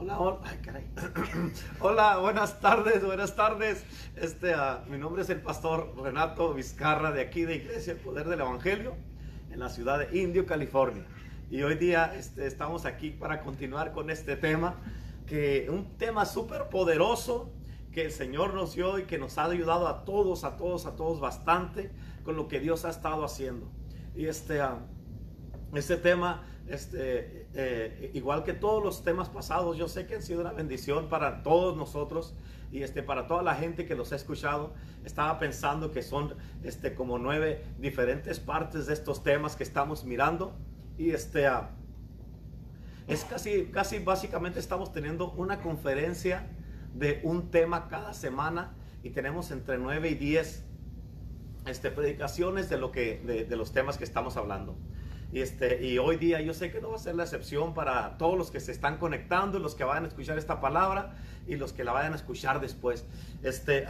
Hola, hola, ay, caray. hola, buenas tardes, buenas tardes. Este, ah, mi nombre es el pastor Renato Vizcarra de aquí de Iglesia El Poder del Evangelio en la ciudad de Indio, California. Y hoy día este, estamos aquí para continuar con este tema, que un tema súper poderoso que el Señor nos dio y que nos ha ayudado a todos, a todos, a todos bastante con lo que Dios ha estado haciendo. Y este, ah, este tema este, eh, igual que todos los temas pasados, yo sé que han sido una bendición para todos nosotros y este, para toda la gente que los ha escuchado. Estaba pensando que son este, como nueve diferentes partes de estos temas que estamos mirando y este, ah, es casi, casi básicamente estamos teniendo una conferencia de un tema cada semana y tenemos entre nueve y diez este, predicaciones de, lo que, de los temas que estamos hablando. Y, este, y hoy día yo sé que no va a ser la excepción para todos los que se están conectando, los que vayan a escuchar esta palabra y los que la vayan a escuchar después. Este,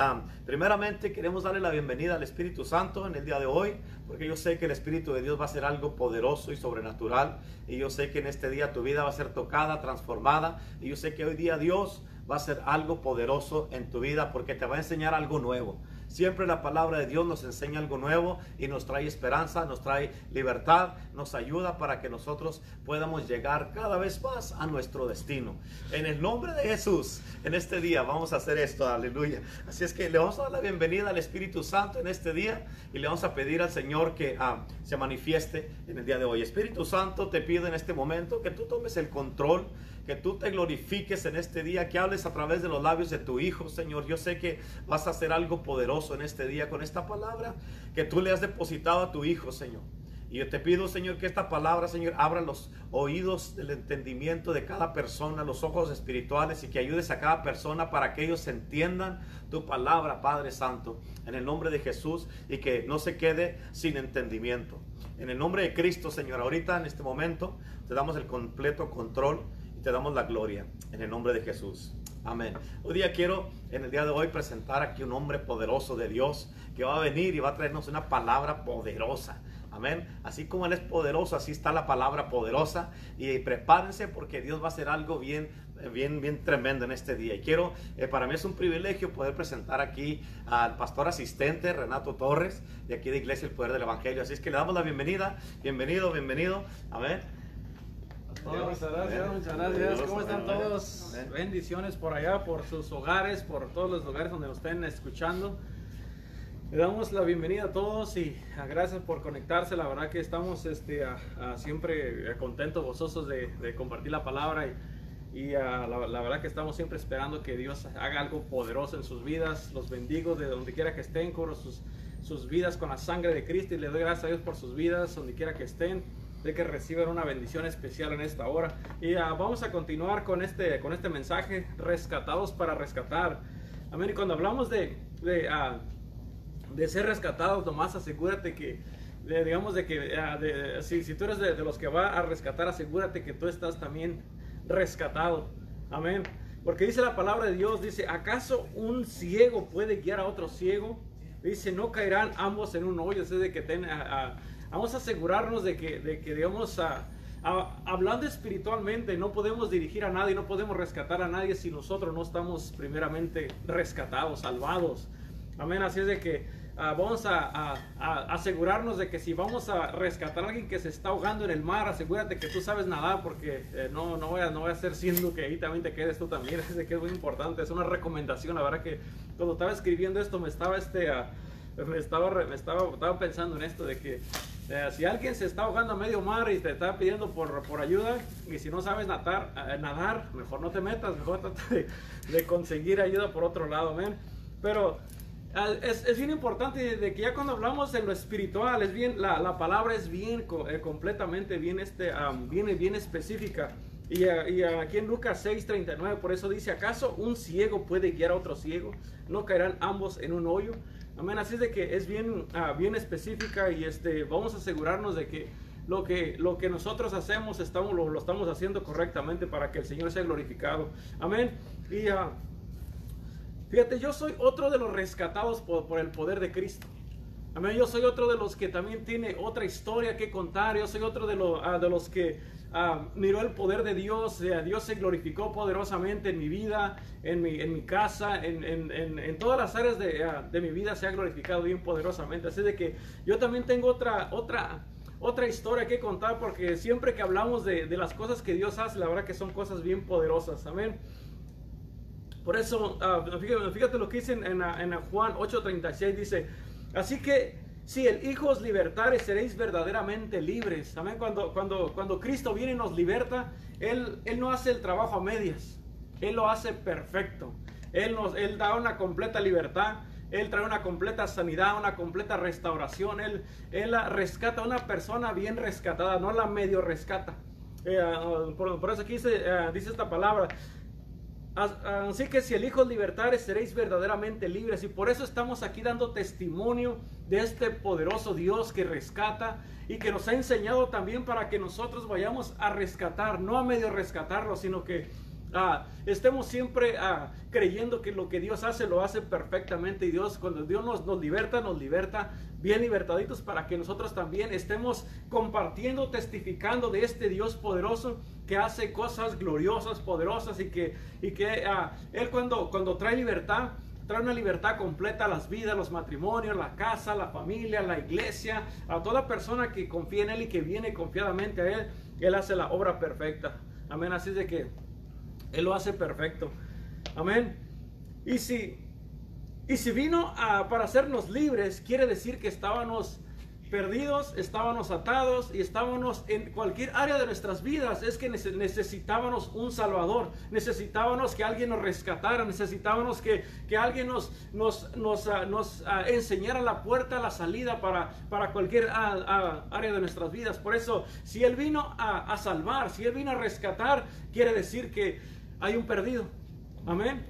primeramente queremos darle la bienvenida al Espíritu Santo en el día de hoy, porque yo sé que el Espíritu de Dios va a ser algo poderoso y sobrenatural. Y yo sé que en este día tu vida va a ser tocada, transformada. Y yo sé que hoy día Dios va a ser algo poderoso en tu vida porque te va a enseñar algo nuevo. Siempre la palabra de Dios nos enseña algo nuevo y nos trae esperanza, nos trae libertad, nos ayuda para que nosotros podamos llegar cada vez más a nuestro destino. En el nombre de Jesús, en este día vamos a hacer esto, aleluya. Así es que le vamos a dar la bienvenida al Espíritu Santo en este día y le vamos a pedir al Señor que ah, se manifieste en el día de hoy. Espíritu Santo, te pido en este momento que tú tomes el control que tú te glorifiques en este día, que hables a través de los labios de tu Hijo, Señor. Yo sé que vas a hacer algo poderoso en este día con esta palabra que tú le has depositado a tu Hijo, Señor. Y yo te pido, Señor, que esta palabra, Señor, abra los oídos del entendimiento de cada persona, los ojos espirituales y que ayudes a cada persona para que ellos entiendan tu palabra, Padre Santo, en el nombre de Jesús y que no se quede sin entendimiento. En el nombre de Cristo, Señor, ahorita en este momento te damos el completo control damos la gloria en el nombre de Jesús. Amén. Hoy día quiero en el día de hoy presentar aquí un hombre poderoso de Dios que va a venir y va a traernos una palabra poderosa. Amén. Así como Él es poderoso, así está la palabra poderosa. Y prepárense porque Dios va a hacer algo bien, bien, bien tremendo en este día. Y quiero, eh, para mí es un privilegio poder presentar aquí al pastor asistente Renato Torres, de aquí de Iglesia El Poder del Evangelio. Así es que le damos la bienvenida. Bienvenido, bienvenido. Amén muchas gracias, muchas gracias. ¿Cómo están todos? Bendiciones por allá, por sus hogares, por todos los lugares donde nos estén escuchando. Le damos la bienvenida a todos y gracias por conectarse. La verdad que estamos este, siempre contentos, gozosos de, compartir la palabra y, y la, verdad que estamos siempre esperando que Dios haga algo poderoso en sus vidas. Los bendigo de donde quiera que estén, cubro sus, sus vidas con la sangre de Cristo y le doy gracias a Dios por sus vidas, donde quiera que estén de que reciban una bendición especial en esta hora. Y uh, vamos a continuar con este, con este mensaje, rescatados para rescatar. Amén. Y cuando hablamos de, de, uh, de ser rescatados, nomás asegúrate que, de, digamos, de que uh, de, si, si, tú eres de, los que va a rescatar, asegúrate que tú estás también rescatado. Amén. Porque dice la palabra de Dios, dice, ¿acaso un ciego puede guiar a otro ciego? Dice, no caerán ambos en un hoyo, es de que ten, Vamos a asegurarnos de que, de que digamos, hablando espiritualmente, no podemos dirigir a nadie, no podemos rescatar a nadie si nosotros no estamos primeramente rescatados, salvados. Amén. Así es de que ah, vamos a, asegurarnos de que si vamos a rescatar a alguien que se está ahogando en el mar, asegúrate que tú sabes nadar porque eh, no, no, voy a, no voy a ser siendo que ahí también te quedes tú también. De que es muy importante, es una recomendación. La verdad que cuando estaba escribiendo esto me estaba este... me estaba, me estaba, estaba pensando en esto de que eh, si alguien se está ahogando a medio mar y te está pidiendo por, por ayuda, y si no sabes nadar, eh, nadar, mejor no te metas, mejor trata de, conseguir ayuda por otro lado, amén. Pero es, es, bien importante de que ya cuando hablamos en lo espiritual, es bien, la, la palabra es bien, eh, completamente bien, este, bien, bien específica. Y, y, aquí en Lucas 6:39, por eso dice, ¿acaso un ciego puede guiar a otro ciego? ¿No caerán ambos en un hoyo? Amén. Así es de que es bien, ah, bien específica y este, vamos a asegurarnos de que lo que, lo que nosotros hacemos estamos, lo, estamos haciendo correctamente para que el Señor sea glorificado. Amén. Y uh, fíjate, yo soy otro de los rescatados por, el poder de Cristo. Amén. Yo soy otro de los que también tiene otra historia que contar. Yo soy otro de, ah, de los que ah, miró el poder de Dios, Dios se glorificó poderosamente en mi vida, en mi, en casa, en, en, en, todas las áreas de, ah, de, mi vida se ha glorificado bien poderosamente. Así de que yo también tengo otra, otra, historia que contar porque siempre que hablamos de, las cosas que Dios hace, la verdad que son cosas bien poderosas. Amén. Por eso, fíjate, fíjate, lo que dice en, en Juan 8:36, dice, así que si el Hijo os libertare, seréis verdaderamente libres. Amén. Cuando, cuando, cuando Cristo viene y nos liberta, él, él no hace el trabajo a medias. Él lo hace perfecto. Él, nos, él da una completa libertad. Él trae una completa sanidad, una completa restauración. Él, él rescata a una persona bien rescatada, no la medio rescata. Eh, ah, por, eso aquí dice, ah, dice esta palabra. Así que si el Hijo libertares seréis verdaderamente libres. Y por eso estamos aquí dando testimonio de este poderoso Dios que rescata y que nos ha enseñado también para que nosotros vayamos a rescatar, no a medio rescatarlo, sino que Ah, estemos siempre ah, creyendo que lo que Dios hace lo hace perfectamente y Dios cuando Dios nos, nos, liberta, nos liberta bien libertaditos para que nosotros también estemos compartiendo, testificando de este Dios poderoso que hace cosas gloriosas, poderosas y que, y que ah, Él cuando, cuando trae libertad, trae una libertad completa a las vidas, los matrimonios, la casa, la familia, la iglesia, a toda persona que confía en Él y que viene confiadamente a Él, Él hace la obra perfecta. Amén, así de que... Él lo hace perfecto. Amén. Y si, y si vino para hacernos libres, quiere decir que estábamos perdidos, estábamos atados y estábamos en cualquier área de nuestras vidas. Es que necesitábamos un Salvador, necesitábamos que alguien nos rescatara, necesitábamos que, que alguien nos, nos, nos, ah, nos ah, enseñara la puerta, la salida para, para cualquier ah, área de nuestras vidas. Por eso, si Él vino a, a salvar, si Él vino a rescatar, quiere decir que hay un perdido. Amén.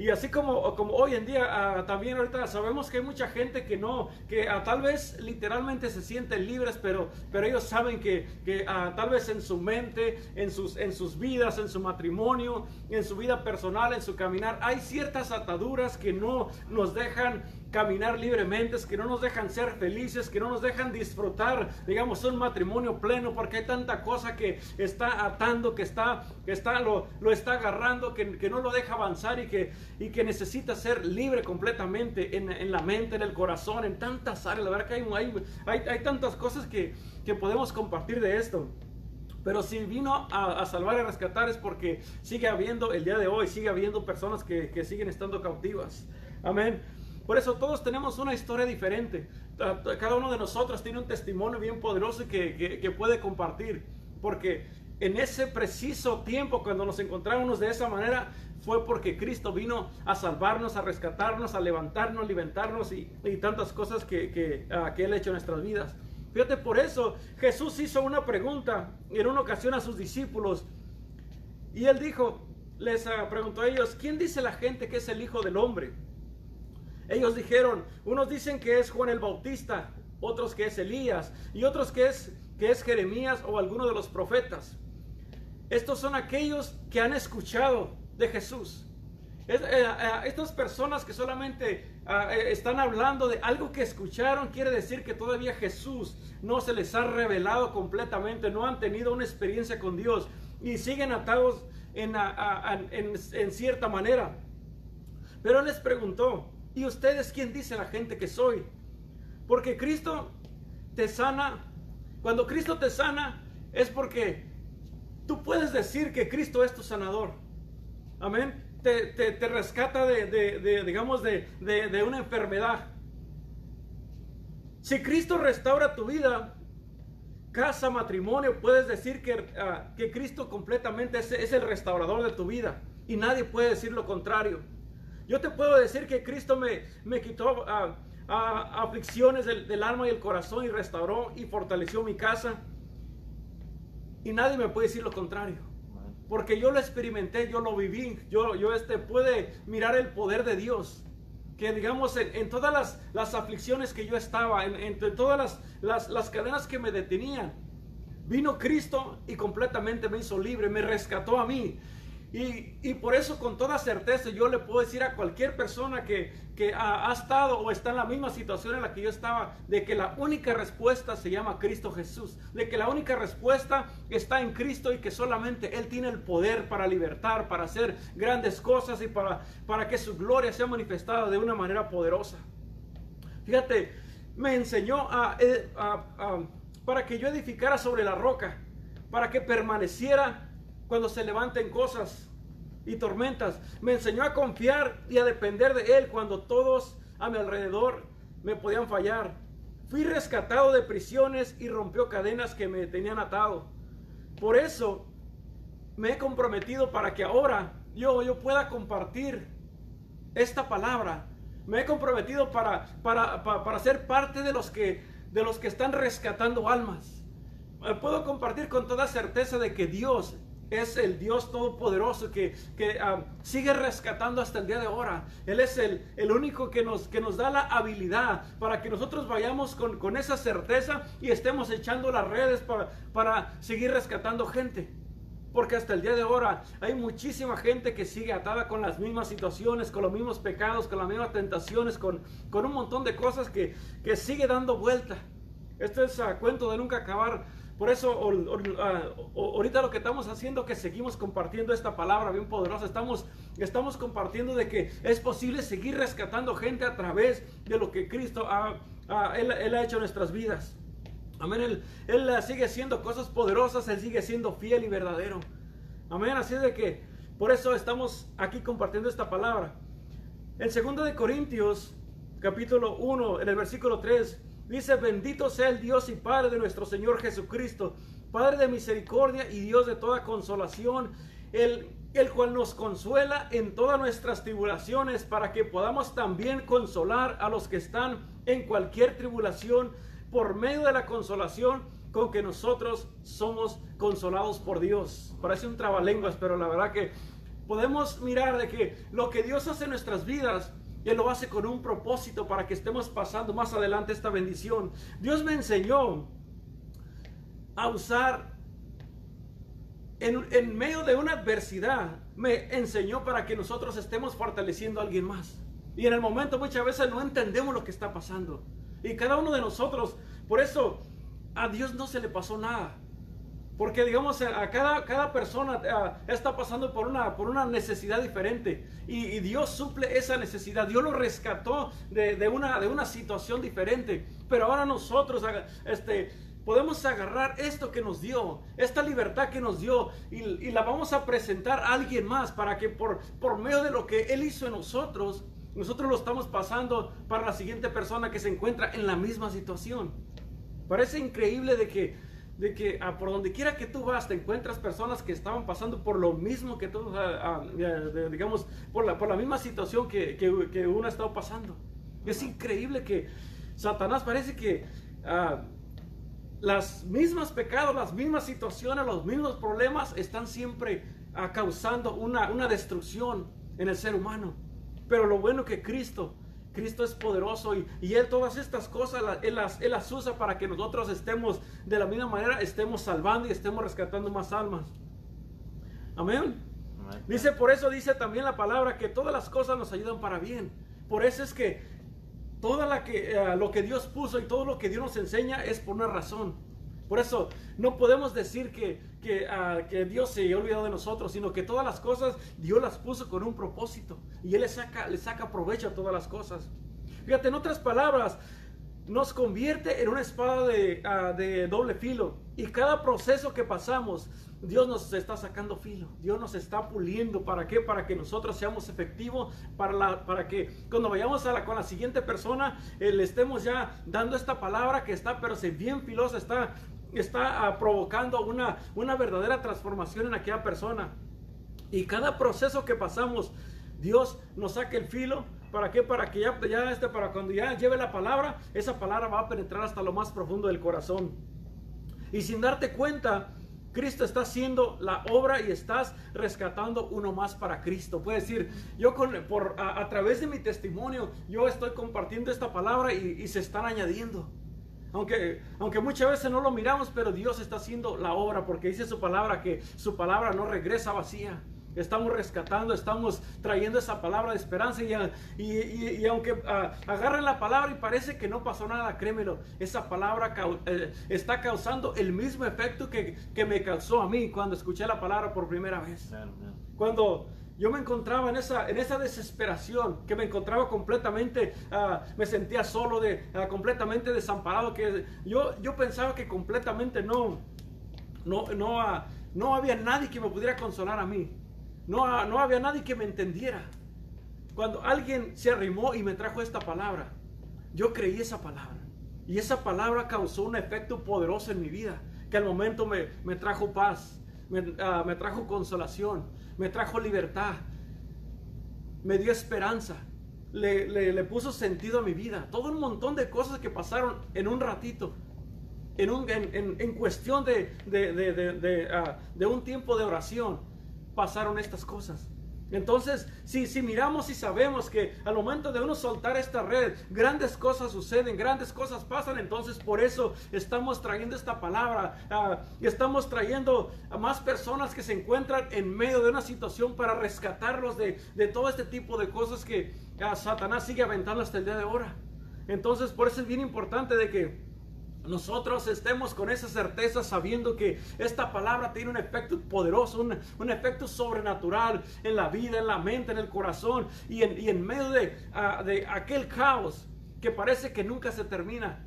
Y así como, como hoy en día, ah, también ahorita sabemos que hay mucha gente que no, que ah, tal vez literalmente se sienten libres, pero, pero ellos saben que, que ah, tal vez en su mente, en sus, en sus vidas, en su matrimonio, en su vida personal, en su caminar, hay ciertas ataduras que no nos dejan caminar libremente, que no nos dejan ser felices, que no nos dejan disfrutar, digamos, un matrimonio pleno, porque hay tanta cosa que está atando, que está, que está, lo, lo está agarrando, que, que, no lo deja avanzar y que, y que necesita ser libre completamente en, en la mente, en el corazón, en tantas áreas. La verdad que hay, hay, hay, tantas cosas que, que podemos compartir de esto. Pero si vino a, a, salvar y rescatar es porque sigue habiendo, el día de hoy, sigue habiendo personas que, que siguen estando cautivas. Amén. Por eso todos tenemos una historia diferente. Cada uno de nosotros tiene un testimonio bien poderoso que, que, puede compartir. Porque en ese preciso tiempo, cuando nos encontramos de esa manera, fue porque Cristo vino a salvarnos, a rescatarnos, a levantarnos, alimentarnos y, y tantas cosas que, uh, que Él ha hecho en nuestras vidas. Fíjate, por eso Jesús hizo una pregunta en una ocasión a sus discípulos. Y Él dijo, les uh, preguntó a ellos, ¿quién dice la gente que es el Hijo del Hombre? Ellos dijeron, unos dicen que es Juan el Bautista, otros que es Elías y otros que es, que es Jeremías o alguno de los profetas. Estos son aquellos que han escuchado de Jesús. Eh, eh, estas personas que solamente ah, eh, están hablando de algo que escucharon, quiere decir que todavía Jesús no se les ha revelado completamente, no han tenido una experiencia con Dios y siguen atados en, en, en cierta manera. Pero Él les preguntó, ¿Y ustedes quién dice la gente que soy? Porque Cristo te sana. Cuando Cristo te sana es porque tú puedes decir que Cristo es tu sanador. Amén. Te, te, rescata de, digamos, de, de, una enfermedad. Si Cristo restaura tu vida, casa, matrimonio, puedes decir que, ah, que Cristo completamente es, es el restaurador de tu vida. Y nadie puede decir lo contrario. Yo te puedo decir que Cristo me, me quitó a aflicciones del, alma y el corazón y restauró y fortaleció mi casa. Y nadie me puede decir lo contrario. Porque yo lo experimenté, yo lo viví. Yo, yo este, puede mirar el poder de Dios. Que digamos, en, todas las, las, aflicciones que yo estaba, en, en todas las, las cadenas que me detenían, vino Cristo y completamente me hizo libre, me rescató a mí. Y, por eso con toda certeza yo le puedo decir a cualquier persona que, que ha, estado o está en la misma situación en la que yo estaba, de que la única respuesta se llama Cristo Jesús, de que la única respuesta está en Cristo y que solamente Él tiene el poder para libertar, para hacer grandes cosas y para, para que su gloria sea manifestada de una manera poderosa. Fíjate, me enseñó eh, para que yo edificara sobre la roca, para que permaneciera cuando se levanten cosas y tormentas. Me enseñó a confiar y a depender de Él cuando todos a mi alrededor me podían fallar. Fui rescatado de prisiones y rompió cadenas que me tenían atado. Por eso me he comprometido para que ahora yo, yo pueda compartir esta palabra. Me he comprometido para, para, para, ser parte de los, que, de los que están rescatando almas. Puedo compartir con toda certeza de que Dios es el Dios Todopoderoso que, ah, sigue rescatando hasta el día de ahora. Él es el, el, único que nos, que nos da la habilidad para que nosotros vayamos con, esa certeza y estemos echando las redes para, para seguir rescatando gente. Porque hasta el día de ahora hay muchísima gente que sigue atada con las mismas situaciones, con los mismos pecados, con las mismas tentaciones, con, con un montón de cosas que, que sigue dando vuelta. Esto es a cuento de nunca acabar por eso ah, ahorita lo que estamos haciendo es que seguimos compartiendo esta palabra bien poderosa. Estamos, estamos compartiendo de que es posible seguir rescatando gente a través de lo que Cristo ha, él, ha hecho en nuestras vidas. Amén. Él, sigue haciendo cosas poderosas. Él sigue siendo fiel y verdadero. Amén. Así de que por eso estamos aquí compartiendo esta palabra. En 2 de Corintios, capítulo 1, en el versículo 3, Dice, bendito sea el Dios y Padre de nuestro Señor Jesucristo, Padre de misericordia y Dios de toda consolación, el, el cual nos consuela en todas nuestras tribulaciones para que podamos también consolar a los que están en cualquier tribulación por medio de la consolación con que nosotros somos consolados por Dios. Parece un trabalenguas, pero la verdad que podemos mirar de que lo que Dios hace en nuestras vidas él lo hace con un propósito para que estemos pasando más adelante esta bendición. Dios me enseñó a usar en, medio de una adversidad, me enseñó para que nosotros estemos fortaleciendo a alguien más. Y en el momento muchas veces no entendemos lo que está pasando. Y cada uno de nosotros, por eso a Dios no se le pasó nada. Porque digamos, a cada, cada persona está pasando por una, por una necesidad diferente. Y, Dios suple esa necesidad. Dios lo rescató de, una, de una situación diferente. Pero ahora nosotros este, podemos agarrar esto que nos dio, esta libertad que nos dio, y, la vamos a presentar a alguien más para que por, por medio de lo que Él hizo en nosotros, nosotros lo estamos pasando para la siguiente persona que se encuentra en la misma situación. Parece increíble de que de que ah, por donde quiera que tú vas te encuentras personas que estaban pasando por lo mismo que tú, ah, ah, digamos, por la, por la misma situación que, que, uno ha estado pasando. Es increíble que Satanás parece que las mismas pecados, las mismas situaciones, los mismos problemas están siempre causando una, una destrucción en el ser humano. Pero lo bueno que Cristo Cristo es poderoso y, y, Él todas estas cosas, él las, él las usa para que nosotros estemos de la misma manera, estemos salvando y estemos rescatando más almas. Amén. Dice, por eso dice también la palabra que todas las cosas nos ayudan para bien. Por eso es que todo eh, lo que Dios puso y todo lo que Dios nos enseña es por una razón. Por eso no podemos decir que, que, ah, que, Dios se ha olvidado de nosotros, sino que todas las cosas Dios las puso con un propósito y Él le saca, le saca provecho a todas las cosas. Fíjate, en otras palabras, nos convierte en una espada de, ah, de doble filo y cada proceso que pasamos, Dios nos está sacando filo, Dios nos está puliendo. ¿Para qué? Para que nosotros seamos efectivos, para, la, para que cuando vayamos a la, con la siguiente persona, eh, le estemos ya dando esta palabra que está, pero se bien filosa, está está ah, provocando una, una verdadera transformación en aquella persona. Y cada proceso que pasamos, Dios nos saque el filo. ¿Para qué? Para que ya, ya este, para cuando ya lleve la palabra, esa palabra va a penetrar hasta lo más profundo del corazón. Y sin darte cuenta, Cristo está haciendo la obra y estás rescatando uno más para Cristo. Puede decir, yo con, por, a, través de mi testimonio, yo estoy compartiendo esta palabra y, y se están añadiendo. Aunque, aunque muchas veces no lo miramos, pero Dios está haciendo la obra porque dice su palabra que su palabra no regresa vacía. Estamos rescatando, estamos trayendo esa palabra de esperanza y, y, aunque ah, agarren la palabra y parece que no pasó nada, créemelo, esa palabra eh, está causando el mismo efecto que, que, me causó a mí cuando escuché la palabra por primera vez. Cuando yo me encontraba en esa, en esa desesperación, que me encontraba completamente, ah, me sentía solo, de, ah, completamente desamparado, que yo, yo pensaba que completamente no, no, no, no había nadie que me pudiera consolar a mí. No, había nadie que me entendiera. Cuando alguien se arrimó y me trajo esta palabra, yo creí esa palabra. Y esa palabra causó un efecto poderoso en mi vida, que al momento me, trajo paz, ah, me, trajo consolación, me trajo libertad, me dio esperanza, le, puso sentido a mi vida. Todo un montón de cosas que pasaron en un ratito, en, un, en, cuestión de, de, ah, de un tiempo de oración pasaron estas cosas. Entonces, si, si miramos y sabemos que al momento de uno soltar esta red, grandes cosas suceden, grandes cosas pasan, entonces por eso estamos trayendo esta palabra ah, y estamos trayendo a más personas que se encuentran en medio de una situación para rescatarlos de, todo este tipo de cosas que ah, Satanás sigue aventando hasta el día de ahora. Entonces, por eso es bien importante de que nosotros estemos con esa certeza sabiendo que esta palabra tiene un efecto poderoso, un, efecto sobrenatural en la vida, en la mente, en el corazón y en, medio de, ah, de aquel caos que parece que nunca se termina.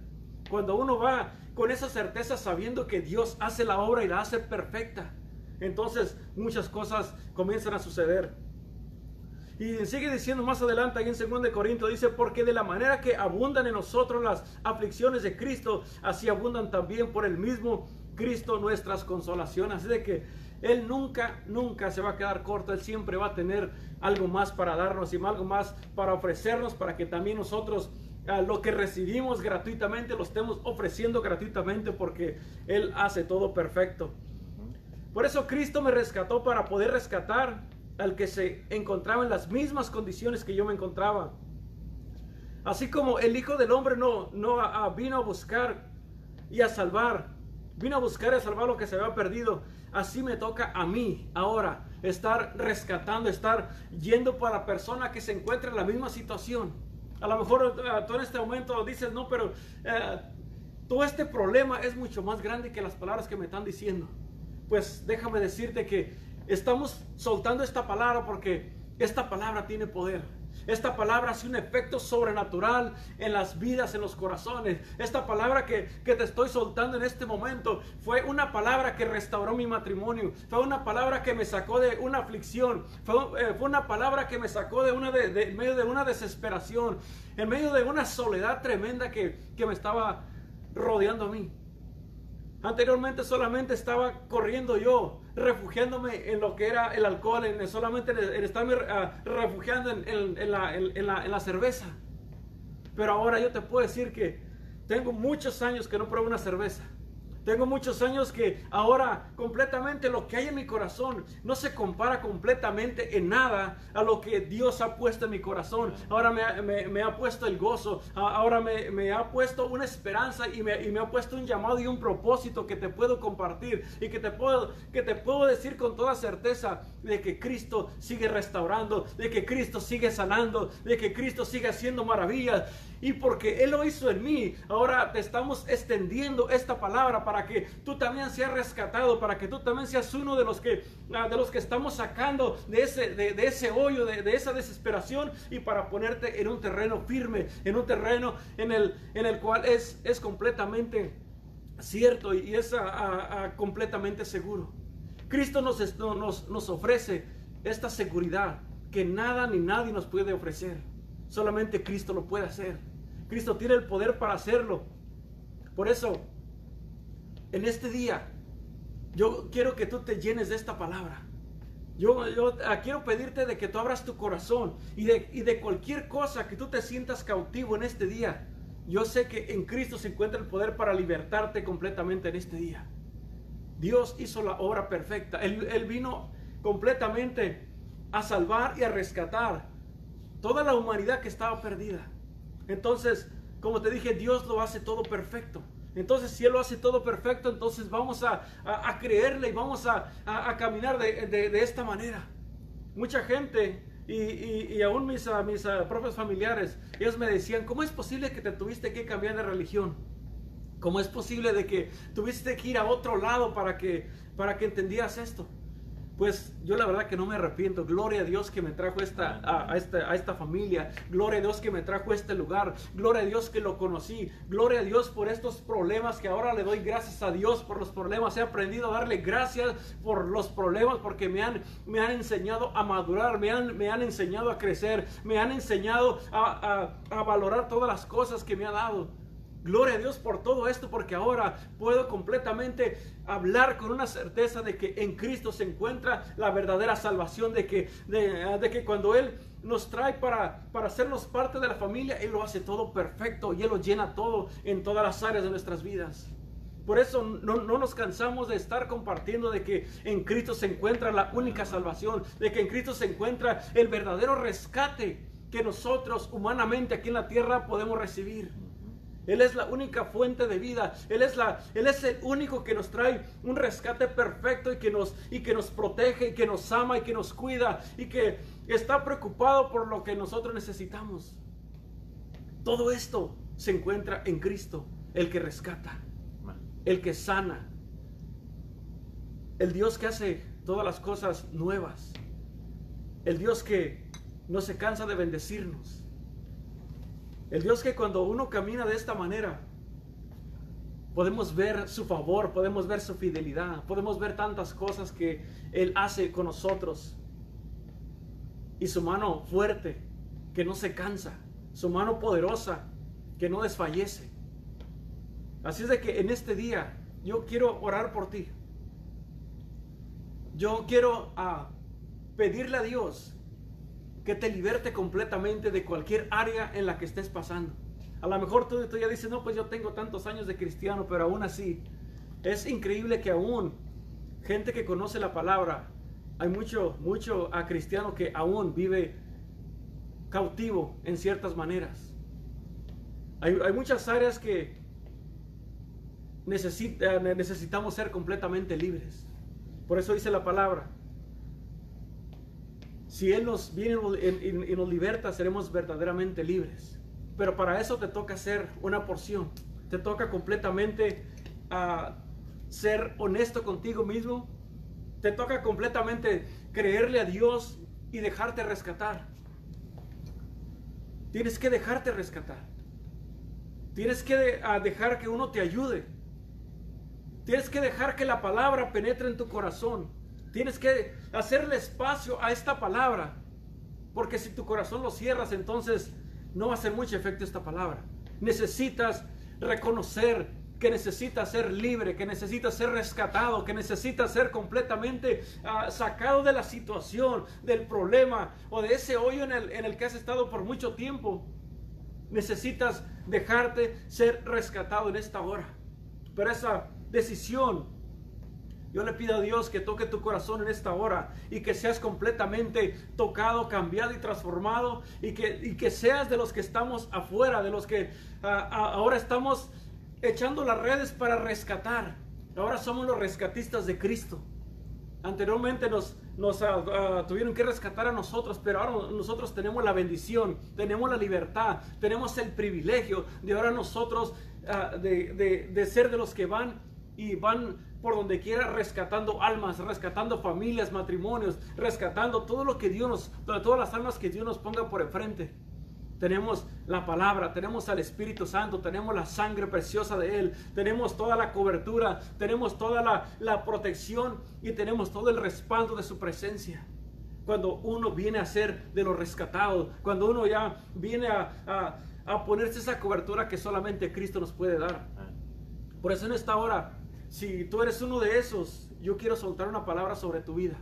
Cuando uno va con esa certeza sabiendo que Dios hace la obra y la hace perfecta, entonces muchas cosas comienzan a suceder. Y sigue diciendo más adelante ahí en 2 Corintios, dice, porque de la manera que abundan en nosotros las aflicciones de Cristo, así abundan también por el mismo Cristo nuestras consolaciones. Así de que Él nunca, nunca se va a quedar corto, Él siempre va a tener algo más para darnos y algo más para ofrecernos, para que también nosotros a lo que recibimos gratuitamente lo estemos ofreciendo gratuitamente porque Él hace todo perfecto. Por eso Cristo me rescató para poder rescatar al que se encontraba en las mismas condiciones que yo me encontraba. Así como el Hijo del Hombre no, no vino a buscar y a salvar, vino a buscar y a salvar lo que se había perdido. Así me toca a mí ahora estar rescatando, estar yendo para la persona que se encuentra en la misma situación. A lo mejor uh, tú en este momento dices, no, pero uh, todo este problema es mucho más grande que las palabras que me están diciendo. Pues déjame decirte que Estamos soltando esta palabra porque esta palabra tiene poder. Esta palabra hace un efecto sobrenatural en las vidas, en los corazones. Esta palabra que, te estoy soltando en este momento fue una palabra que restauró mi matrimonio. Fue una palabra que me sacó de una aflicción. Fue, eh, una palabra que me sacó de una medio de una desesperación. En medio de una soledad tremenda que, que me estaba rodeando a mí. Anteriormente solamente estaba corriendo yo, refugiándome en lo que era el alcohol, en, solamente en, estarme ah, refugiando en, la, en la cerveza. Pero ahora yo te puedo decir que tengo muchos años que no pruebo una cerveza. Tengo muchos años que ahora completamente lo que hay en mi corazón no se compara completamente en nada a lo que Dios ha puesto en mi corazón. Ahora me, ha puesto el gozo, ahora me, ha puesto una esperanza y, me, ha puesto un llamado y un propósito que te puedo compartir y que te puedo, que te puedo decir con toda certeza de que Cristo sigue restaurando, de que Cristo sigue sanando, de que Cristo sigue haciendo maravillas. Y porque Él lo hizo en mí, ahora te estamos extendiendo esta palabra para que tú también seas rescatado, para que tú también seas uno de los que, ah, de los que estamos sacando de ese, de, ese hoyo, de, esa desesperación y para ponerte en un terreno firme, en un terreno en el, en el cual es, es completamente cierto y es ah, ah, completamente seguro. Cristo nos, nos, nos ofrece esta seguridad que nada ni nadie nos puede ofrecer. Solamente Cristo lo puede hacer. Cristo tiene el poder para hacerlo. Por eso, en este día, yo quiero que tú te llenes de esta palabra. Yo, yo ah, quiero pedirte de que tú abras tu corazón y de, y de cualquier cosa que tú te sientas cautivo en este día. Yo sé que en Cristo se encuentra el poder para libertarte completamente en este día. Dios hizo la obra perfecta. Él, él vino completamente a salvar y a rescatar toda la humanidad que estaba perdida. Entonces, como te dije, Dios lo hace todo perfecto. Entonces, si Él lo hace todo perfecto, entonces vamos a, creerle y vamos a, caminar de, esta manera. mucha gente y, y, aún mis, mis propios familiares, ellos me decían, ¿cómo es posible que te tuviste que cambiar de religión? ¿Cómo es posible de que tuviste que ir a otro lado para que, para que entendías esto? Pues yo la verdad que no me arrepiento. Gloria a Dios que me trajo esta, a, esta, a esta familia. Gloria a Dios que me trajo este lugar. Gloria a Dios que lo conocí. Gloria a Dios por estos problemas que ahora le doy gracias a Dios por los problemas. He aprendido a darle gracias por los problemas porque me han, me han enseñado a madurar, me han, me han enseñado a crecer, me han enseñado a, a, a valorar todas las cosas que me ha dado. Gloria a Dios por todo esto, porque ahora puedo completamente hablar con una certeza de que en Cristo se encuentra la verdadera salvación, de que, de, que cuando Él nos trae para, para hacernos parte de la familia, Él lo hace todo perfecto y Él lo llena todo en todas las áreas de nuestras vidas. Por eso no, no, nos cansamos de estar compartiendo de que en Cristo se encuentra la única salvación, de que en Cristo se encuentra el verdadero rescate que nosotros humanamente aquí en la tierra podemos recibir. Él es la única fuente de vida. Él es, la, él es el único que nos trae un rescate perfecto y que, nos, y que nos protege y que nos ama y que nos cuida y que está preocupado por lo que nosotros necesitamos. Todo esto se encuentra en Cristo, el que rescata, el que sana, el Dios que hace todas las cosas nuevas, el Dios que no se cansa de bendecirnos el Dios que cuando uno camina de esta manera, podemos ver su favor, podemos ver su fidelidad, podemos ver tantas cosas que Él hace con nosotros. Y su mano fuerte, que no se cansa, su mano poderosa, que no desfallece. Así es de que en este día yo quiero orar por ti. Yo quiero ah, pedirle a Dios que te liberte completamente de cualquier área en la que estés pasando. A lo mejor tú, ya dices, no, pues yo tengo tantos años de cristiano, pero aún así, es increíble que aún gente que conoce la palabra, hay mucho, mucho a cristiano que aún vive cautivo en ciertas maneras. Hay, hay muchas áreas que necesita, necesitamos ser completamente libres. Por eso dice la palabra, si Él nos viene y nos liberta, seremos verdaderamente libres. Pero para eso te toca hacer una porción. Te toca completamente a ser honesto contigo mismo. Te toca completamente creerle a Dios y dejarte rescatar. Tienes que dejarte rescatar. Tienes que dejar que uno te ayude. Tienes que dejar que la palabra penetre en tu corazón. Tienes que hacerle espacio a esta palabra. Porque si tu corazón lo cierras, entonces no va a hacer mucho efecto esta palabra. Necesitas reconocer que necesitas ser libre, que necesitas ser rescatado, que necesitas ser completamente ah, sacado de la situación, del problema o de ese hoyo en el, en el que has estado por mucho tiempo. Necesitas dejarte ser rescatado en esta hora. Pero esa decisión yo le pido a Dios que toque tu corazón en esta hora y que seas completamente tocado, cambiado y transformado y que, que seas de los que estamos afuera, de los que ahora estamos echando las redes para rescatar. Ahora somos los rescatistas de Cristo. Anteriormente nos, nos tuvieron que rescatar a nosotros, pero ahora nosotros tenemos la bendición, tenemos la libertad, tenemos el privilegio de ahora nosotros de, de, de ser de los que van y van por donde quiera rescatando almas, rescatando familias, matrimonios, rescatando todo lo que Dios nos, todas las almas que Dios nos ponga por enfrente. Tenemos la palabra, tenemos al Espíritu Santo, tenemos la sangre preciosa de Él, tenemos toda la cobertura, tenemos toda la, protección y tenemos todo el respaldo de su presencia. Cuando uno viene a ser de los rescatados, cuando uno ya viene a, a ponerse esa cobertura que solamente Cristo nos puede dar. Por eso en esta hora si tú eres uno de esos, yo quiero soltar una palabra sobre tu vida.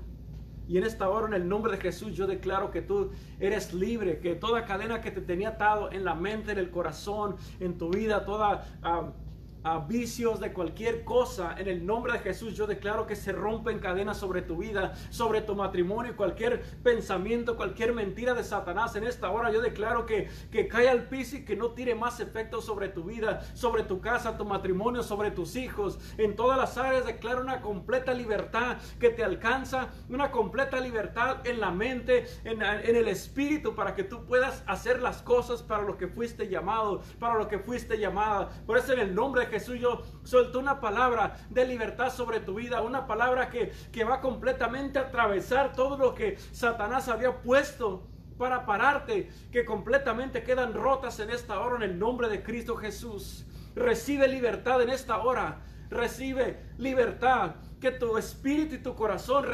Y en esta hora, en el nombre de Jesús, yo declaro que tú eres libre, que toda cadena que te tenía atado en la mente, en el corazón, en tu vida, toda, ah, a vicios, de cualquier cosa, en el nombre de Jesús yo declaro que se rompen cadenas sobre tu vida, sobre tu matrimonio, cualquier pensamiento, cualquier mentira de Satanás en esta hora, yo declaro que, que cae al piso y que no tire más efecto sobre tu vida, sobre tu casa, tu matrimonio, sobre tus hijos, en todas las áreas declaro una completa libertad que te alcanza, una completa libertad en la mente, en, en el espíritu, para que tú puedas hacer las cosas para lo que fuiste llamado, para lo que fuiste llamada. Por eso en el nombre de Jesús yo suelto una palabra de libertad sobre tu vida, una palabra que, que va completamente a atravesar todo lo que Satanás había puesto para pararte, que completamente quedan rotas en esta hora en el nombre de Cristo Jesús. Recibe libertad en esta hora. Recibe libertad que tu espíritu y tu corazón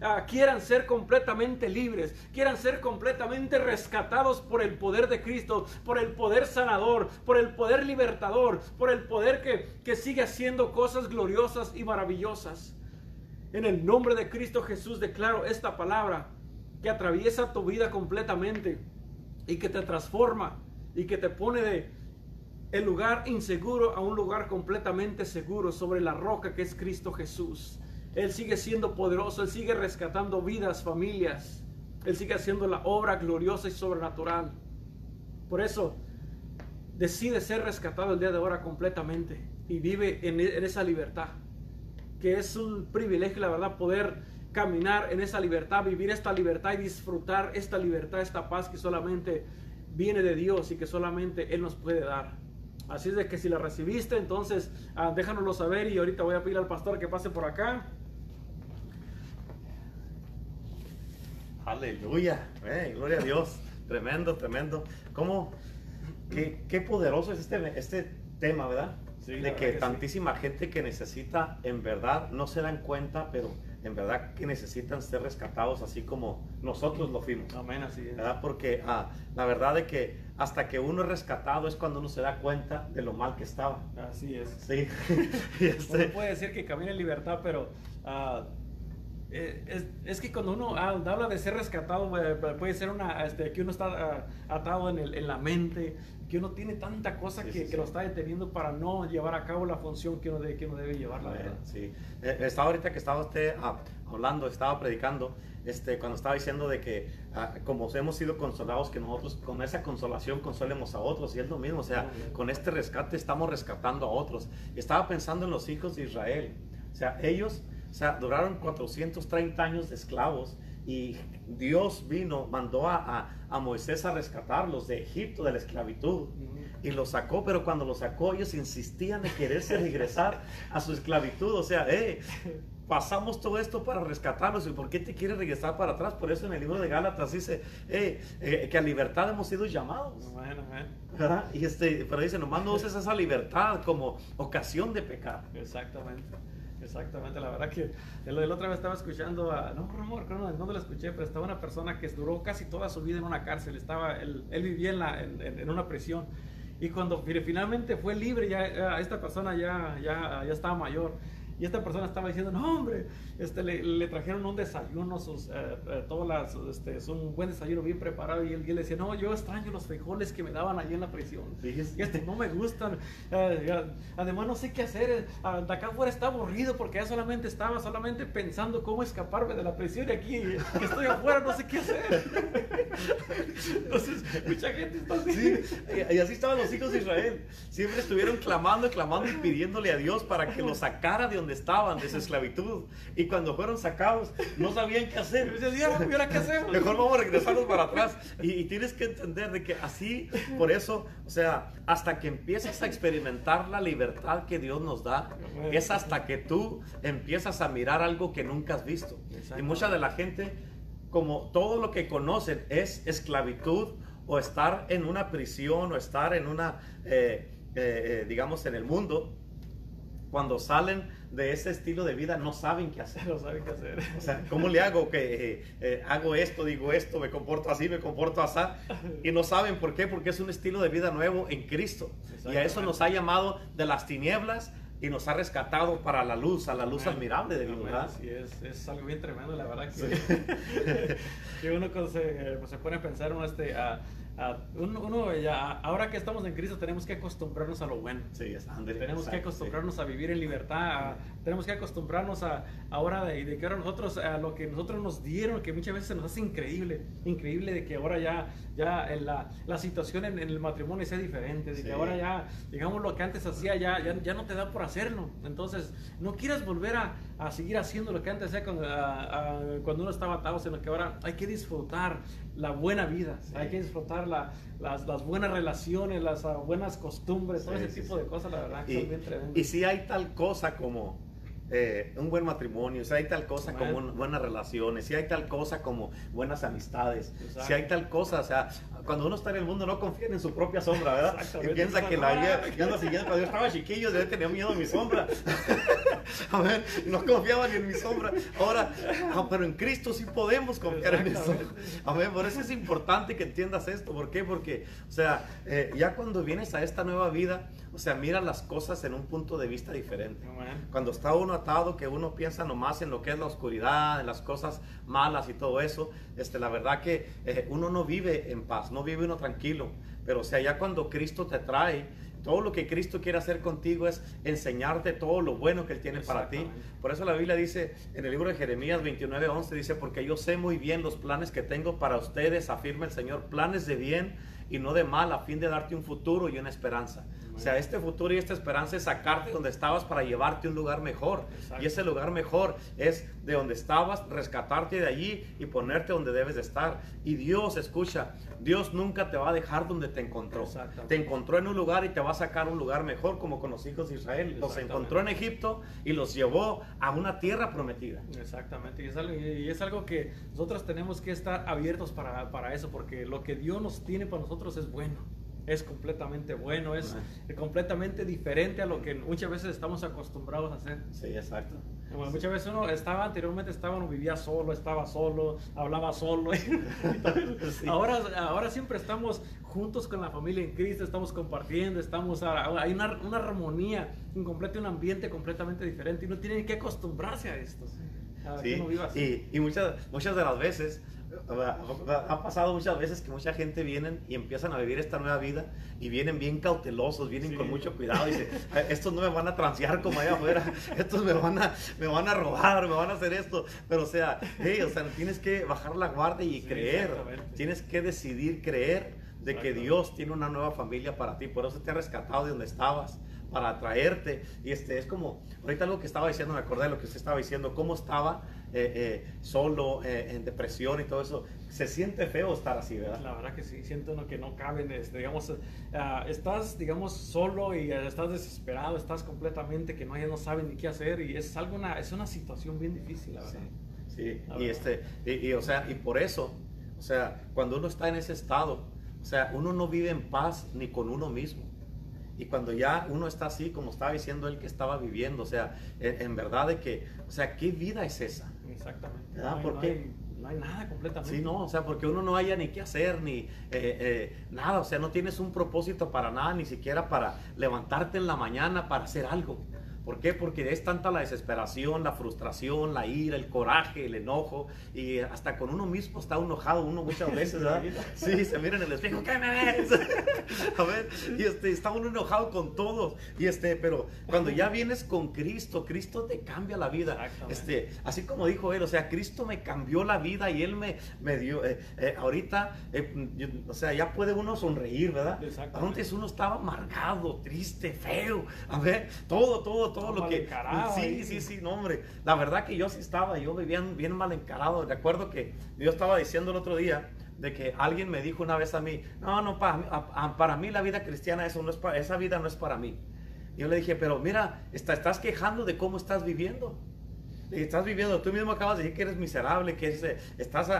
ah, quieran ser completamente libres, quieran ser completamente rescatados por el poder de Cristo, por el poder sanador, por el poder libertador, por el poder que, que sigue haciendo cosas gloriosas y maravillosas. En el nombre de Cristo Jesús declaro esta palabra que atraviesa tu vida completamente y que te transforma y que te pone de el lugar inseguro a un lugar completamente seguro sobre la roca que es Cristo Jesús. Él sigue siendo poderoso, Él sigue rescatando vidas, familias. Él sigue haciendo la obra gloriosa y sobrenatural. Por eso, decide ser rescatado el día de ahora completamente y vive en, en esa libertad. Que es un privilegio, la verdad, poder caminar en esa libertad, vivir esta libertad y disfrutar esta libertad, esta paz que solamente viene de Dios y que solamente Él nos puede dar. Así es de que si la recibiste, entonces ah, déjanoslo saber y ahorita voy a pedir al pastor que pase por acá. Aleluya, eh, gloria a Dios, tremendo, tremendo. ¿Cómo? Qué, qué poderoso es este, este tema, ¿verdad? de que, tantísima gente que necesita, en verdad, no se dan cuenta, pero en verdad que necesitan ser rescatados así como nosotros lo fuimos. Amén, así es. ¿verdad? Porque ah, la verdad de que hasta que uno es rescatado es cuando uno se da cuenta de lo mal que estaba. Así es. Sí. este... puede decir que camina en libertad, pero... Uh, es, es, que cuando uno habla de ser rescatado, puede ser una, este, que uno está atado en, el, en la mente, que uno tiene tanta cosa que, que, lo está deteniendo para no llevar a cabo la función que uno debe, que uno debe llevar, la verdad. Sí, eh, estaba ahorita que estaba usted ah, hablando, estaba predicando, este, cuando estaba diciendo de que ah, como hemos sido consolados, que nosotros con esa consolación consolemos a otros, y es lo mismo, o sea, con este rescate estamos rescatando a otros. estaba pensando en los hijos de Israel, o sea, ellos, o sea, duraron 430 años de esclavos, y Dios vino, mandó a, a, Moisés a rescatarlos de Egipto, de la esclavitud, y los sacó, pero cuando los sacó ellos insistían en quererse regresar a su esclavitud, o sea, eh, pasamos todo esto para rescatarlos, ¿y por qué te quieres regresar para atrás? Por eso en el libro de Gálatas dice eh, que a libertad hemos sido llamados. ¿verdad? Y este, pero dice, nomás no uses esa libertad como ocasión de pecar. Exactamente. Exactamente, la verdad que el, otra vez estaba escuchando a, no, no, no, no, lo escuché, pero estaba una persona que duró casi toda su vida en una cárcel, estaba, él, él vivía en, la, en, en, una prisión y cuando finalmente fue libre, ya esta persona ya, ya, ya estaba mayor y esta persona estaba diciendo, no hombre, este, le, trajeron un desayuno, sus, eh, eh, todas las, este, es un buen desayuno bien preparado y él, le decía, no, yo extraño los frijoles que me daban allí en la prisión. Y este, no me gustan. Eh, además no sé qué hacer. de acá afuera está aburrido porque ya solamente estaba solamente pensando cómo escaparme de la prisión y aquí que estoy afuera no sé qué hacer. Entonces, mucha gente está así. y así estaban los hijos de Israel. Siempre estuvieron clamando, clamando y pidiéndole a Dios para que los sacara de donde estaban, de su esclavitud. Y cuando fueron sacados, no sabían qué hacer. qué hacemos? Mejor vamos a regresarnos para atrás. Y, tienes que entender de que así, por eso, o sea, hasta que empieces a experimentar la libertad que Dios nos da, es hasta que tú empiezas a mirar algo que nunca has visto. Y mucha de la gente, como todo lo que conocen es esclavitud o estar en una prisión o estar en una, eh, eh, eh, digamos, en el mundo, cuando salen de ese estilo de vida no saben qué hacer. No saben qué hacer. O sea, ¿cómo le hago? Que eh, eh, hago esto, digo esto, me comporto así, me comporto así. Y no saben por qué, porque es un estilo de vida nuevo en Cristo. Y a eso nos ha llamado de las tinieblas y nos ha rescatado para la luz, a la luz admirable de Dios, ¿verdad? Sí, es, es, algo bien tremendo, la verdad que, que uno se, pues, se, pone a pensar, uno este, uno, ya, ahora que estamos en Cristo tenemos que acostumbrarnos a lo bueno. Sí, es, tenemos que acostumbrarnos a vivir en libertad. tenemos que acostumbrarnos a ahora de, de, que ahora nosotros a lo que nosotros nos dieron, que muchas veces nos hace increíble, increíble de que ahora ya ya la, la situación en, el matrimonio sea diferente, de que ahora ya digamos lo que antes hacía ya, ya, ya no te da por hacerlo. Entonces no quieras volver a, a seguir haciendo lo que antes hacía cuando, cuando uno estaba atado, sino que ahora hay que disfrutar la buena vida, hay que disfrutar la, las, las, buenas relaciones, las uh, buenas costumbres, todo ese tipo de cosas, la verdad, y, Y si hay tal cosa como eh, un buen matrimonio, si hay tal cosa como buenas relaciones, si hay tal cosa como buenas amistades, si hay tal cosa, o sea, cuando uno está en el mundo no confía en su propia sombra, ¿verdad? Y piensa que la vida, yo ando siguiendo, cuando yo estaba chiquillo, yo tenía miedo a mi sombra. a ver, no confiaba ni en mi sombra. Ahora, ah, pero en Cristo sí podemos confiar en eso. ver, por eso es importante que entiendas esto. ¿Por qué? Porque, o sea, eh, ya cuando vienes a esta nueva vida, o sea, mira las cosas en un punto de vista diferente. Cuando está uno atado, que uno piensa nomás en lo que es la oscuridad, en las cosas malas y todo eso, este, la verdad que eh, uno no vive en paz, no vive uno tranquilo. Pero o sea, ya cuando Cristo te trae, todo lo que Cristo quiere hacer contigo es enseñarte todo lo bueno que Él tiene para ti. Por eso la Biblia dice en el libro de Jeremías 29, 11, dice, porque yo sé muy bien los planes que tengo para ustedes, afirma el Señor, planes de bien y no de mal, a fin de darte un futuro y una esperanza. O sea, este futuro y esta esperanza es sacarte donde estabas para llevarte a un lugar mejor. Y ese lugar mejor es de donde estabas, rescatarte de allí y ponerte donde debes de estar. Y Dios, escucha, Dios nunca te va a dejar donde te encontró. Te encontró en un lugar y te va a sacar a un lugar mejor, como con los hijos de Israel. Los encontró en Egipto y los llevó a una tierra prometida. Exactamente. Y es algo, y es algo que nosotros tenemos que estar abiertos para, para eso, porque lo que Dios nos tiene para nosotros es bueno es completamente bueno, es completamente diferente a lo que muchas veces estamos acostumbrados a hacer. Sí, exacto. muchas veces uno estaba, anteriormente estaba, uno vivía solo, estaba solo, hablaba solo. ahora, ahora siempre estamos juntos con la familia en Cristo, estamos compartiendo, estamos, hay una, una armonía, un, completo, un ambiente completamente diferente y uno tiene que acostumbrarse a esto. Sí, y, y muchas, muchas de las veces ha pasado muchas veces que mucha gente vienen y empiezan a vivir esta nueva vida y vienen bien cautelosos, vienen con mucho cuidado y dicen, estos no me van a transear como allá afuera, estos me van a, me van a robar, me van a hacer esto. Pero o sea, o sea, tienes que bajar la guardia y creer, tienes que decidir creer de que Dios tiene una nueva familia para ti, por eso te ha rescatado de donde estabas para atraerte. Y este es como, ahorita algo que estaba diciendo, me acordé de lo que usted estaba diciendo, cómo estaba eh, eh, solo, eh, en depresión y todo eso. Se siente feo estar así, ¿verdad? La verdad que sí, siento uno que no cabe, este, digamos, ah, estás, digamos, solo y estás desesperado, estás completamente que no, ya no saben ni qué hacer y es algo, una, es una situación bien difícil, la verdad. Sí, y, este, y, o sea, y por eso, o sea, cuando uno está en ese estado, o sea, uno no vive en paz ni con uno mismo. Y cuando ya uno está así, como estaba diciendo él que estaba viviendo, o sea, en, verdad de que, o sea, ¿qué vida es esa? Exactamente. ¿Verdad? No, porque, no, hay, nada completamente. Sí, no, o sea, porque uno no haya ni qué hacer, ni eh, eh, nada, o sea, no tienes un propósito para nada, ni siquiera para levantarte en la mañana para hacer algo. ¿Por qué? Porque es tanta la desesperación, la frustración, la ira, el coraje, el enojo, y hasta con uno mismo está enojado uno muchas veces, ¿verdad? Sí, se mira en el espejo, ¿qué me ves? A ver, y este, está uno enojado con todos, y este, pero cuando ya vienes con Cristo, Cristo te cambia la vida. Este, así como dijo él, o sea, Cristo me cambió la vida y él me, me dio, eh, eh, ahorita, eh, o sea, ya puede uno sonreír, ¿verdad? Antes uno estaba amargado, triste, feo, a ver, todo, todo, todo lo que... Sí, sí, sí, no, hombre. La verdad que yo sí estaba, yo vivía bien mal encarado. Recuerdo que yo estaba diciendo el otro día de que alguien me dijo una vez a mí, no, no, para, para mí la vida cristiana, eso no es para, esa vida no es para mí. yo le dije, pero mira, estás quejando de cómo estás viviendo estás viviendo, tú mismo acabas de decir que eres miserable, que eh, estás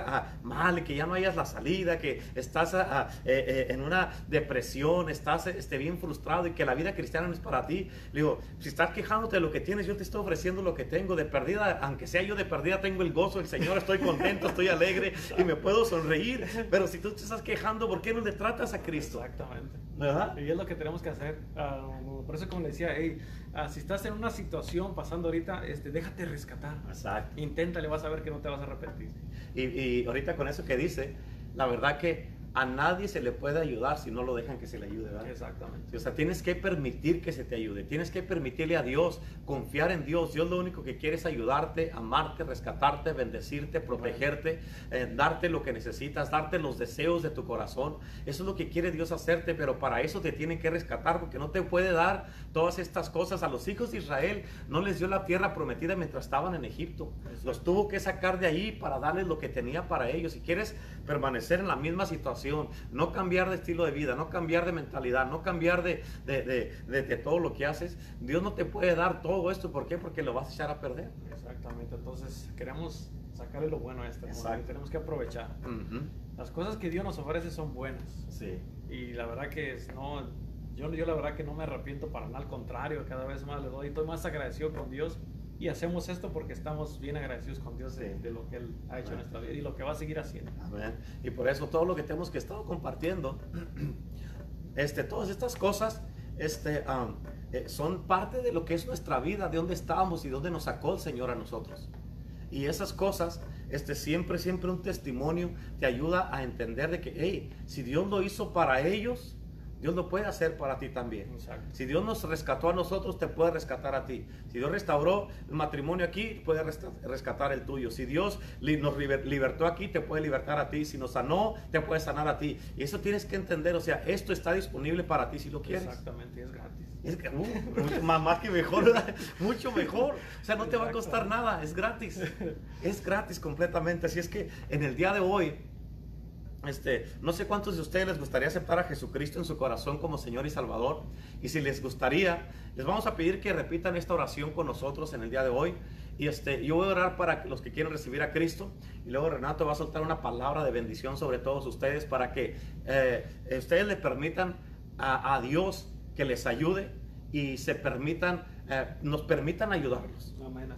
mal, que ya no hayas la salida, que estás eh, eh, en una depresión, estás este, bien frustrado y que la vida cristiana no es para ti. Le digo, si estás quejándote de lo que tienes, yo te estoy ofreciendo lo que tengo. De perdida, aunque sea yo de perdida, tengo el gozo del Señor, estoy contento, estoy alegre y me puedo sonreír. Pero si tú te estás quejando, ¿por qué no le tratas a Cristo? Exactamente. ¿Verdad? Y es lo que tenemos que hacer. Ah, por eso, como le decía, hey, Ah, si estás en una situación pasando ahorita, este, déjate rescatar. Exacto. Inténtale, vas a ver que no te vas a arrepentir. Y, y ahorita con eso que dice, la verdad que a nadie se le puede ayudar si no lo dejan que se le ayude, ¿verdad? Exactamente. O sea, tienes que permitir que se te ayude, tienes que permitirle a Dios, confiar en Dios. Dios lo único que quiere es ayudarte, amarte, rescatarte, bendecirte, protegerte, eh, darte lo que necesitas, darte los deseos de tu corazón. Eso es lo que quiere Dios hacerte, pero para eso te tiene que rescatar, porque no te puede dar todas estas cosas. A los hijos de Israel no les dio la tierra prometida mientras estaban en Egipto. Los tuvo que sacar de ahí para darles lo que tenía para ellos. Si quieres permanecer en la misma situación, no cambiar de estilo de vida, no cambiar de mentalidad, no cambiar de, de, todo lo que haces, Dios no te puede dar todo esto. ¿Por qué? Porque lo vas a echar a perder. Exactamente. Entonces queremos sacarle lo bueno a esto. Tenemos que aprovechar. Las cosas que Dios nos ofrece son buenas. Sí. Y la verdad que es, no, yo, yo la verdad que no me arrepiento para nada, al contrario, cada vez más le doy, estoy más agradecido con Dios y hacemos esto porque estamos bien agradecidos con Dios de, lo que Él ha hecho en nuestra vida y lo que va a seguir haciendo. Amén. Y por eso todo lo que tenemos que estar compartiendo, este, todas estas cosas este, eh, son parte de lo que es nuestra vida, de dónde estábamos y dónde nos sacó el Señor a nosotros. Y esas cosas, este, siempre, siempre un testimonio te ayuda a entender de que, hey, si Dios lo hizo para ellos, Dios lo puede hacer para ti también. Si Dios nos rescató a nosotros, te puede rescatar a ti. Si Dios restauró el matrimonio aquí, puede rescatar el tuyo. Si Dios nos libertó aquí, te puede libertar a ti. Si nos sanó, te puede sanar a ti. Y eso tienes que entender. O sea, esto está disponible para ti si lo quieres. Exactamente, es gratis. Es uh, más, que mejor, mucho mejor. O sea, no te va a costar nada, es gratis. Es gratis completamente. Así es que en el día de hoy este, no sé cuántos de ustedes les gustaría aceptar a Jesucristo en su corazón como Señor y Salvador. Y si les gustaría, les vamos a pedir que repitan esta oración con nosotros en el día de hoy. Y este, yo voy a orar para los que quieren recibir a Cristo. Y luego Renato va a soltar una palabra de bendición sobre todos ustedes para que eh, ustedes le permitan a, Dios que les ayude y se permitan, eh, nos permitan ayudarlos.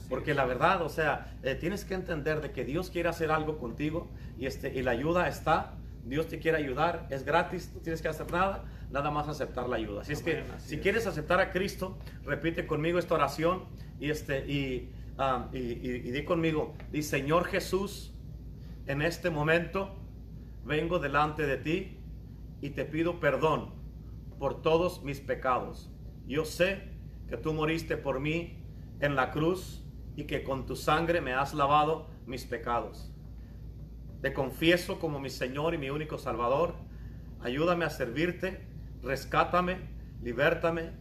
Porque la verdad, o sea, eh, tienes que entender de que Dios quiere hacer algo contigo y, este, y la ayuda está. Dios te quiere ayudar, es gratis, no tienes que hacer nada, nada más aceptar la ayuda. Así es que si quieres aceptar a Cristo, repite conmigo esta oración y, este, y, um, y, y di conmigo, di Señor Jesús, en este momento vengo delante de ti y te pido perdón por todos mis pecados. Yo sé que tú moriste por mí en la cruz y que con tu sangre me has lavado mis pecados. Te confieso como mi Señor y mi único Salvador. Ayúdame a servirte, rescátame, libértame,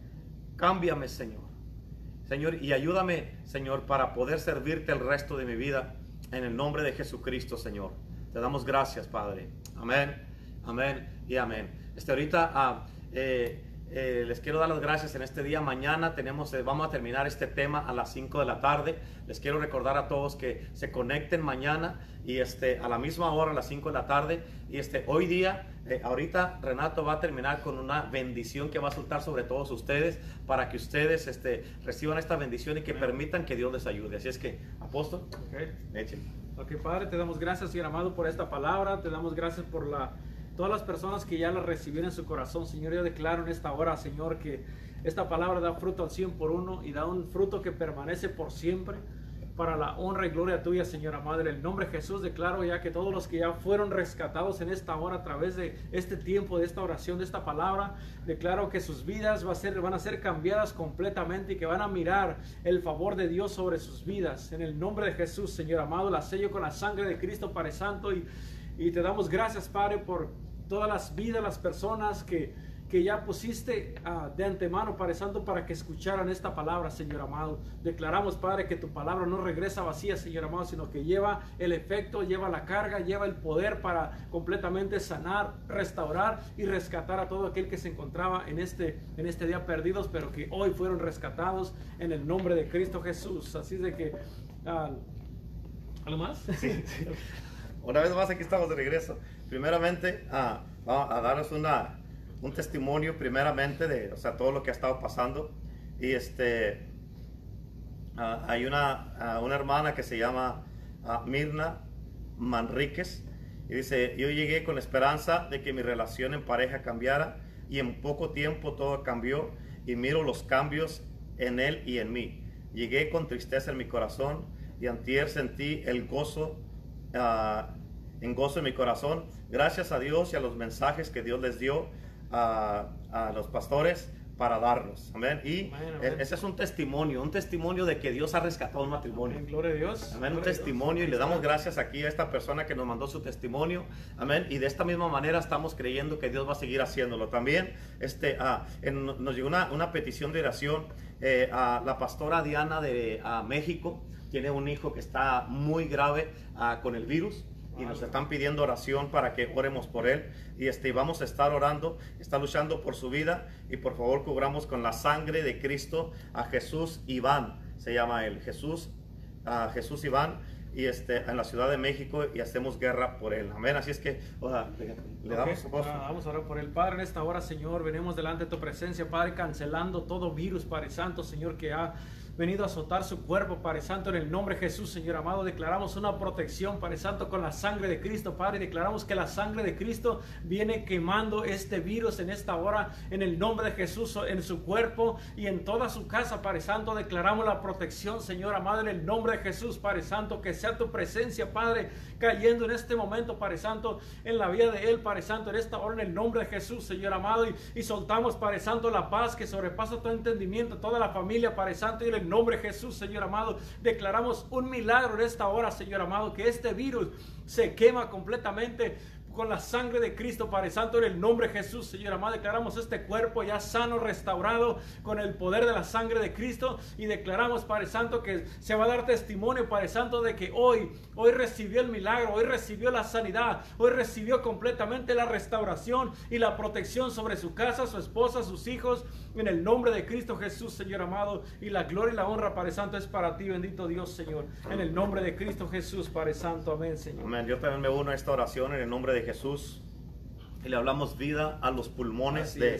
cámbiame, Señor. Señor, y ayúdame, Señor, para poder servirte el resto de mi vida en el nombre de Jesucristo, Señor. Te damos gracias, Padre. Amén, amén y amén. Este ahorita ah, eh, eh, les quiero dar las gracias en este día. Mañana tenemos, eh, vamos a terminar este tema a las 5 de la tarde. Les quiero recordar a todos que se conecten mañana y este, a la misma hora, a las 5 de la tarde. Y este, hoy día, eh, ahorita Renato va a terminar con una bendición que va a soltar sobre todos ustedes para que ustedes este, reciban esta bendición y que permitan que Dios les ayude. Así es que, apóstol, okay. Ok, Padre, te damos gracias, Señor amado, por esta palabra. Te damos gracias por la todas las personas que ya la recibieron en su corazón, Señor, yo declaro en esta hora, Señor, que esta palabra da fruto al 100 por uno y da un fruto que permanece por siempre para la honra y gloria tuya, Señora Madre. En el nombre de Jesús declaro ya que todos los que ya fueron rescatados en esta hora a través de este tiempo, de esta oración, de esta palabra, declaro que sus vidas va a ser, van a ser cambiadas completamente y que van a mirar el favor de Dios sobre sus vidas. En el nombre de Jesús, Señor amado, la sello con la sangre de Cristo, Padre Santo, y, y te damos gracias, Padre, por todas las vidas, las personas que, que ya pusiste ah, de antemano, Padre Santo, para que escucharan esta palabra, Señor amado. Declaramos, Padre, que tu palabra no regresa vacía, Señor amado, sino que lleva el efecto, lleva la carga, lleva el poder para completamente sanar, restaurar y rescatar a todo aquel que se encontraba en este, en este día perdidos, pero que hoy fueron rescatados en el nombre de Cristo Jesús. Así de que... Uh, ¿Algo más? Sí. Una vez más aquí estamos de regreso. Primeramente, ah, vamos a darnos una, un testimonio primeramente de o sea, todo lo que ha estado pasando. Y este, ah, hay una, ah, una hermana que se llama Mirna Manríquez. Y dice, yo llegué con esperanza de que mi relación en pareja cambiara y en poco tiempo todo cambió y miro los cambios en él y en mí. Llegué con tristeza en mi corazón y antier sentí el gozo en gozo en mi corazón. Gracias a Dios y a los mensajes que Dios les dio a, a los pastores para darlos. Amén. Y ese es un testimonio, un testimonio de que Dios ha rescatado un matrimonio. Gloria a Dios. Amén. un testimonio y le damos gracias aquí a esta persona que nos mandó su testimonio. Amén. Y de esta misma manera estamos creyendo que Dios va a seguir haciéndolo. También este, ah, nos llegó una, una, petición de oración eh, a la pastora Diana de México. Tiene un hijo que está muy grave ah, con el virus y nos están pidiendo oración para que oremos por él y este vamos a estar orando, está luchando por su vida y por favor cubramos con la sangre de Cristo a Jesús Iván, se llama él, Jesús a Jesús Iván y este en la Ciudad de México y hacemos guerra por él. Amén. Así es que le damos ah, vamos a orar por el Padre en esta hora, Señor. Venimos delante de tu presencia, Padre, cancelando todo virus, Padre Santo, Señor, que ha venido a azotar su cuerpo, Padre Santo, en el nombre de Jesús, Señor amado. Declaramos una protección, Padre Santo, con la sangre de Cristo, Padre. Declaramos que la sangre de Cristo viene quemando este virus en esta hora, en el nombre de Jesús, en su cuerpo y en toda su casa, Padre Santo. Declaramos la protección, Señor amado, en el nombre de Jesús, Padre Santo. Que sea tu presencia, Padre, cayendo en este momento, Padre Santo, en la vida de Él, Padre Santo, en esta hora, en el nombre de Jesús, Señor amado. Y, y soltamos, Padre Santo, la paz que sobrepasa todo entendimiento, toda la familia, Padre Santo, y en nombre de Jesús, Señor amado. Declaramos un milagro en esta hora, Señor amado, que este virus se quema completamente con la sangre de Cristo, Padre Santo, en el nombre de Jesús, Señor amado, declaramos este cuerpo ya sano, restaurado con el poder de la sangre de Cristo y declaramos, Padre Santo, que se va a dar testimonio, Padre Santo, de que hoy, hoy recibió el milagro, hoy recibió la sanidad, hoy recibió completamente la restauración y la protección sobre su casa, su esposa, sus hijos, en el nombre de Cristo Jesús, Señor amado, y la gloria y la honra, Padre Santo, es para ti, bendito Dios, Señor, en el nombre de Cristo Jesús, Padre Santo, amén, Señor. Amén, yo también me uno a esta oración en el nombre de Jesús. Y le hablamos vida a los pulmones de,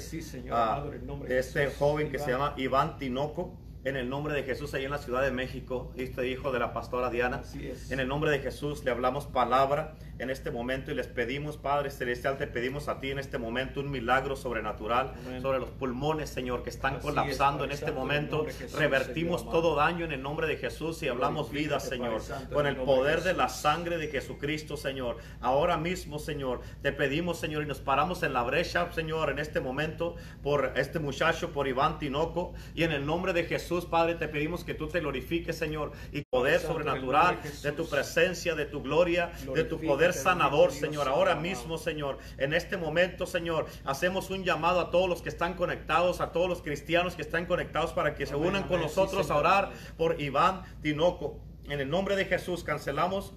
este joven que se llama Iván Tinoco en el nombre de Jesús, ahí en la Ciudad de México, este hijo de la pastora Diana. En el nombre de Jesús le hablamos palabra en este momento y les pedimos, Padre Celestial, te pedimos a ti en este momento un milagro sobrenatural sobre los pulmones, Señor, que están colapsando en este momento. Revertimos todo daño en el nombre de Jesús y hablamos vida, Señor, con el poder de la sangre de Jesucristo, Señor. Ahora mismo, Señor, te pedimos, Señor, y nos paramos en la brecha, Señor, en este momento por este muchacho, por Iván Tinoco, y en el nombre de Jesús Padre, te pedimos que tú te glorifiques, Señor, y poder sobrenatural de tu presencia, de tu gloria, de tu poder sanador, Señor. Ahora mismo, Señor, en este momento, Señor, hacemos un llamado a todos los que están conectados, a todos los cristianos que están conectados para que se unan con nosotros a orar por Iván Tinoco. En el nombre de Jesús cancelamos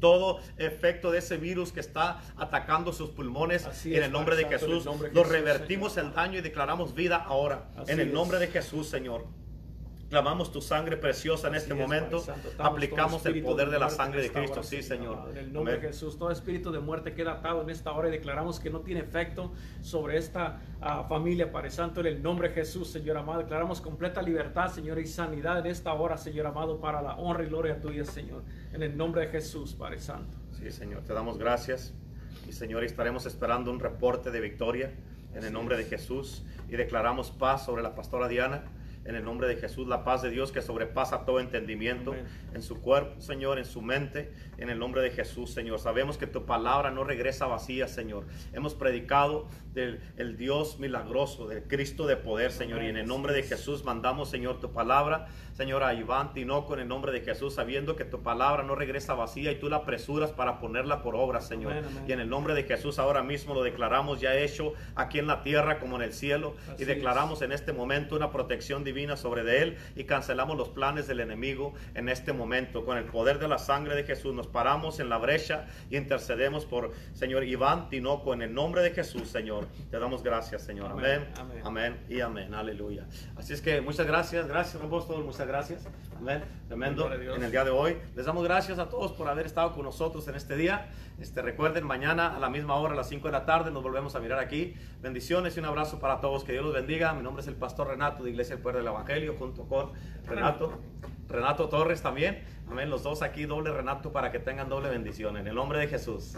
todo efecto de ese virus que está atacando sus pulmones en el nombre de Jesús. Lo revertimos el daño y declaramos vida ahora. en el nombre de Jesús, Señor. Clamamos tu sangre preciosa en este momento. Aplicamos el poder de la sangre de Cristo. sí, Señor. En el nombre de Jesús, todo espíritu de muerte queda atado en esta hora y declaramos que no tiene efecto sobre esta ah, familia, Padre Santo. En el nombre de Jesús, Señor amado. Declaramos completa libertad, Señor, y sanidad en esta hora, Señor amado, para la honra y gloria tuya, Señor. En el nombre de Jesús, Padre Santo. Sí, Señor. Te damos gracias. Y, Señor, estaremos esperando un reporte de victoria en el nombre de Jesús. Y declaramos paz sobre la pastora Diana en el nombre de Jesús, la paz de Dios que sobrepasa todo entendimiento en su cuerpo, Señor, en su mente, en el nombre de Jesús, Señor. Sabemos que tu palabra no regresa vacía, Señor. Hemos predicado del el Dios milagroso, del Cristo de poder, Señor. Y en el nombre de Jesús mandamos, Señor, tu palabra, Señor, a Iván Tinoco, en el nombre de Jesús, sabiendo que tu palabra no regresa vacía y tú la apresuras para ponerla por obra, Señor. Y en el nombre de Jesús, ahora mismo lo declaramos ya hecho aquí en la tierra como en el cielo. y declaramos en este momento una protección divina sobre de él y cancelamos los planes del enemigo en este momento. Con el poder de la sangre de Jesús nos paramos en la brecha y intercedemos por Señor Iván Tinoco en el nombre de Jesús, Señor. Te damos gracias, Señor. Amén. Amén, y amén. Aleluya. Así es que muchas gracias. Gracias, apóstol. Muchas gracias. Amén. Tremendo. En el día de hoy. Les damos gracias a todos por haber estado con nosotros en este día. Este, recuerden, mañana a la misma hora, a las 5 de la tarde, nos volvemos a mirar aquí. Bendiciones y un abrazo para todos. Que Dios los bendiga. Mi nombre es el pastor Renato de Iglesia del Poder del Evangelio, junto con Renato. Renato Torres también. Amén. Los dos aquí, doble Renato, para que tengan doble bendición. En el nombre de Jesús.